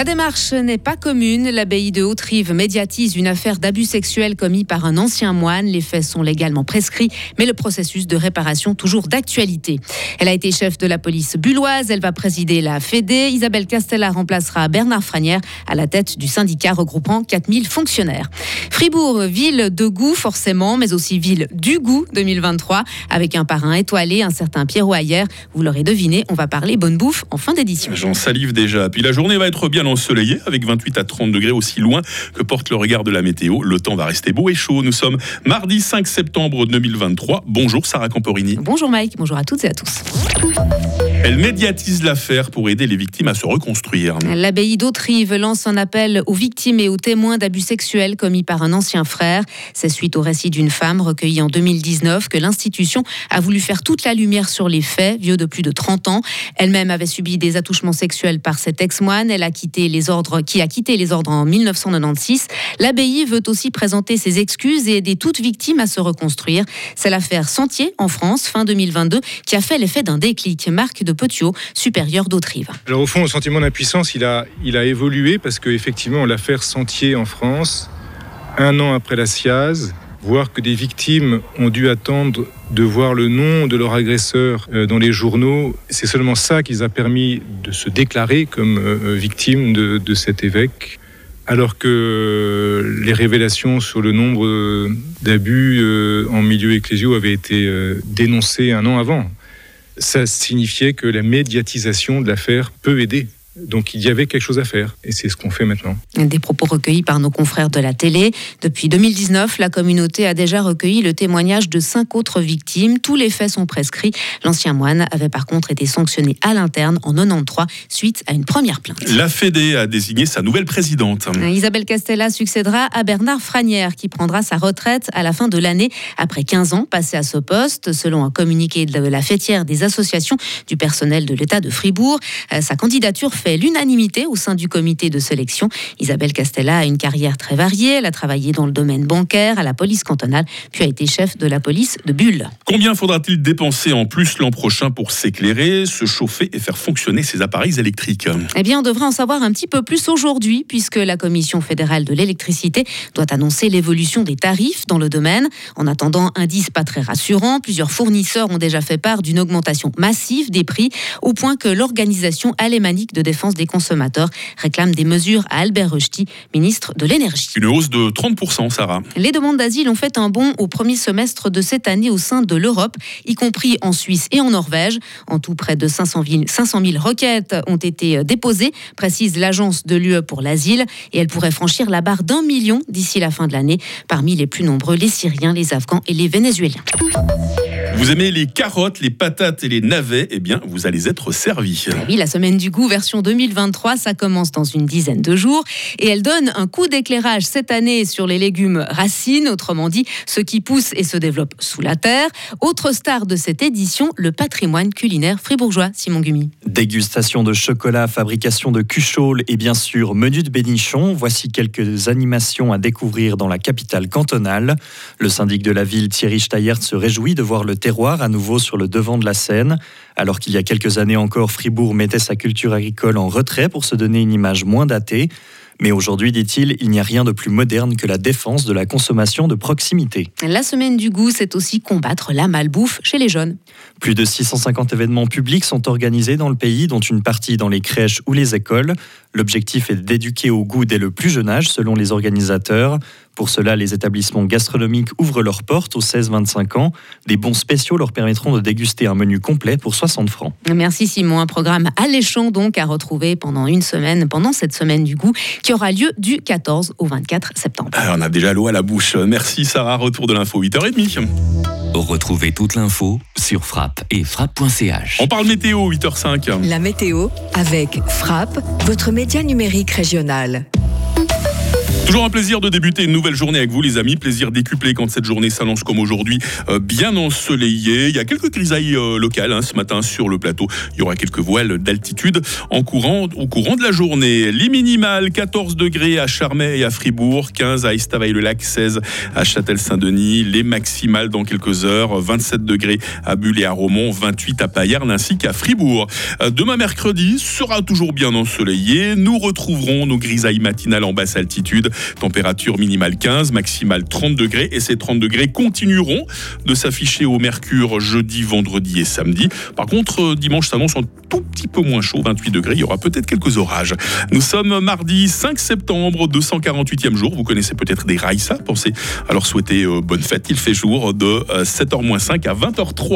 La démarche n'est pas commune. L'abbaye de Haute-Rive médiatise une affaire d'abus sexuel commis par un ancien moine. Les faits sont légalement prescrits, mais le processus de réparation toujours d'actualité. Elle a été chef de la police bulloise. Elle va présider la Fédé. Isabelle Castella remplacera Bernard Franière à la tête du syndicat regroupant 4000 fonctionnaires. Fribourg, ville de goût forcément, mais aussi ville du goût 2023, avec un parrain étoilé, un certain Pierrot Ayer. Vous l'aurez deviné, on va parler bonne bouffe en fin d'édition. J'en salive déjà. Puis la journée va être bien ensoleillé avec 28 à 30 degrés aussi loin que porte le regard de la météo. Le temps va rester beau et chaud. Nous sommes mardi 5 septembre 2023. Bonjour Sarah Camporini. Bonjour Mike, bonjour à toutes et à tous. Elle médiatise l'affaire pour aider les victimes à se reconstruire. L'abbaye d'Autrive lance un appel aux victimes et aux témoins d'abus sexuels commis par un ancien frère. C'est suite au récit d'une femme recueillie en 2019 que l'institution a voulu faire toute la lumière sur les faits, vieux de plus de 30 ans. Elle-même avait subi des attouchements sexuels par cet ex-moine. Elle a quitté les ordres, qui a quitté les ordres en 1996. L'abbaye veut aussi présenter ses excuses et aider toute victime à se reconstruire. C'est l'affaire Sentier en France, fin 2022, qui a fait l'effet d'un déclic. Marc de Petiot, supérieur d'Autrive. Alors au fond, le sentiment d'impuissance, il a, il a évolué parce qu'effectivement, l'affaire Sentier en France, un an après la SIAZ, voir que des victimes ont dû attendre de voir le nom de leur agresseur euh, dans les journaux, c'est seulement ça qui les a permis de se déclarer comme euh, victimes de, de cet évêque alors que les révélations sur le nombre d'abus euh, en milieu ecclésiaux avaient été dénoncées un an avant. Ça signifiait que la médiatisation de l'affaire peut aider donc il y avait quelque chose à faire et c'est ce qu'on fait maintenant. Des propos recueillis par nos confrères de la télé. Depuis 2019, la communauté a déjà recueilli le témoignage de cinq autres victimes. Tous les faits sont prescrits. L'ancien moine avait par contre été sanctionné à l'interne en 93 suite à une première plainte. La Fédé a désigné sa nouvelle présidente. Isabelle Castella succédera à Bernard Franière qui prendra sa retraite à la fin de l'année après 15 ans passés à ce poste. Selon un communiqué de la fêtière des associations du personnel de l'État de Fribourg, euh, sa candidature fait l'unanimité au sein du comité de sélection. Isabelle Castella a une carrière très variée. Elle a travaillé dans le domaine bancaire, à la police cantonale, puis a été chef de la police de Bulle. Combien faudra-t-il dépenser en plus l'an prochain pour s'éclairer, se chauffer et faire fonctionner ces appareils électriques? Eh bien, on devrait en savoir un petit peu plus aujourd'hui, puisque la Commission fédérale de l'électricité doit annoncer l'évolution des tarifs dans le domaine. En attendant, indice pas très rassurant, plusieurs fournisseurs ont déjà fait part d'une augmentation massive des prix, au point que l'organisation alémanique de défense des consommateurs réclame des mesures à Albert Rechti, ministre de l'Énergie. Une hausse de 30%, Sarah. Les demandes d'asile ont fait un bond au premier semestre de cette année au sein de l'Europe, y compris en Suisse et en Norvège. En tout, près de 500 000, 500 000 requêtes ont été déposées, précise l'agence de l'UE pour l'asile, et elle pourrait franchir la barre d'un million d'ici la fin de l'année. Parmi les plus nombreux, les Syriens, les Afghans et les Vénézuéliens. Vous aimez les carottes, les patates et les navets Eh bien, vous allez être servi. Oui, la semaine du goût version 2023, ça commence dans une dizaine de jours et elle donne un coup d'éclairage cette année sur les légumes racines, autrement dit ceux qui poussent et se développent sous la terre. Autre star de cette édition, le patrimoine culinaire fribourgeois, Simon Gumi. Dégustation de chocolat, fabrication de cuchol et bien sûr menu de bénichon. Voici quelques animations à découvrir dans la capitale cantonale. Le syndic de la ville, Thierry Steyert, se réjouit de voir le terroir à nouveau sur le devant de la scène. Alors qu'il y a quelques années encore, Fribourg mettait sa culture agricole en retrait pour se donner une image moins datée. Mais aujourd'hui, dit-il, il n'y a rien de plus moderne que la défense de la consommation de proximité. La semaine du goût, c'est aussi combattre la malbouffe chez les jeunes. Plus de 650 événements publics sont organisés dans le pays, dont une partie dans les crèches ou les écoles. L'objectif est d'éduquer au goût dès le plus jeune âge, selon les organisateurs. Pour cela, les établissements gastronomiques ouvrent leurs portes aux 16-25 ans. Des bons spéciaux leur permettront de déguster un menu complet pour 60 francs. Merci Simon. Un programme alléchant donc à retrouver pendant une semaine, pendant cette semaine du goût, qui aura lieu du 14 au 24 septembre. Ah, on a déjà l'eau à la bouche. Merci Sarah. Retour de l'info 8h30. Retrouvez toute l'info sur frappe et frappe.ch. On parle météo 8h05. La météo avec Frappe, votre média numérique régional. Toujours un plaisir de débuter une nouvelle journée avec vous les amis, plaisir décuplé quand cette journée s'annonce comme aujourd'hui, euh, bien ensoleillée. Il y a quelques grisailles euh, locales hein, ce matin sur le plateau. Il y aura quelques voiles d'altitude en courant, au courant de la journée. Les minimales 14 degrés à Charmey et à Fribourg, 15 à Estavayer-le-Lac, 16 à Châtel-Saint-Denis. Les maximales dans quelques heures, 27 degrés à Bulle et à Romont, 28 à Payerne ainsi qu'à Fribourg. Euh, demain mercredi sera toujours bien ensoleillé. Nous retrouverons nos grisailles matinales en basse altitude. Température minimale 15, maximale 30 degrés. Et ces 30 degrés continueront de s'afficher au mercure jeudi, vendredi et samedi. Par contre, euh, dimanche s'annonce un tout petit peu moins chaud, 28 degrés. Il y aura peut-être quelques orages. Nous sommes mardi 5 septembre, 248e jour. Vous connaissez peut-être des Raïsa. Pensez à leur souhaiter euh, bonne fête. Il fait jour de 7h-5 euh, à 20h03.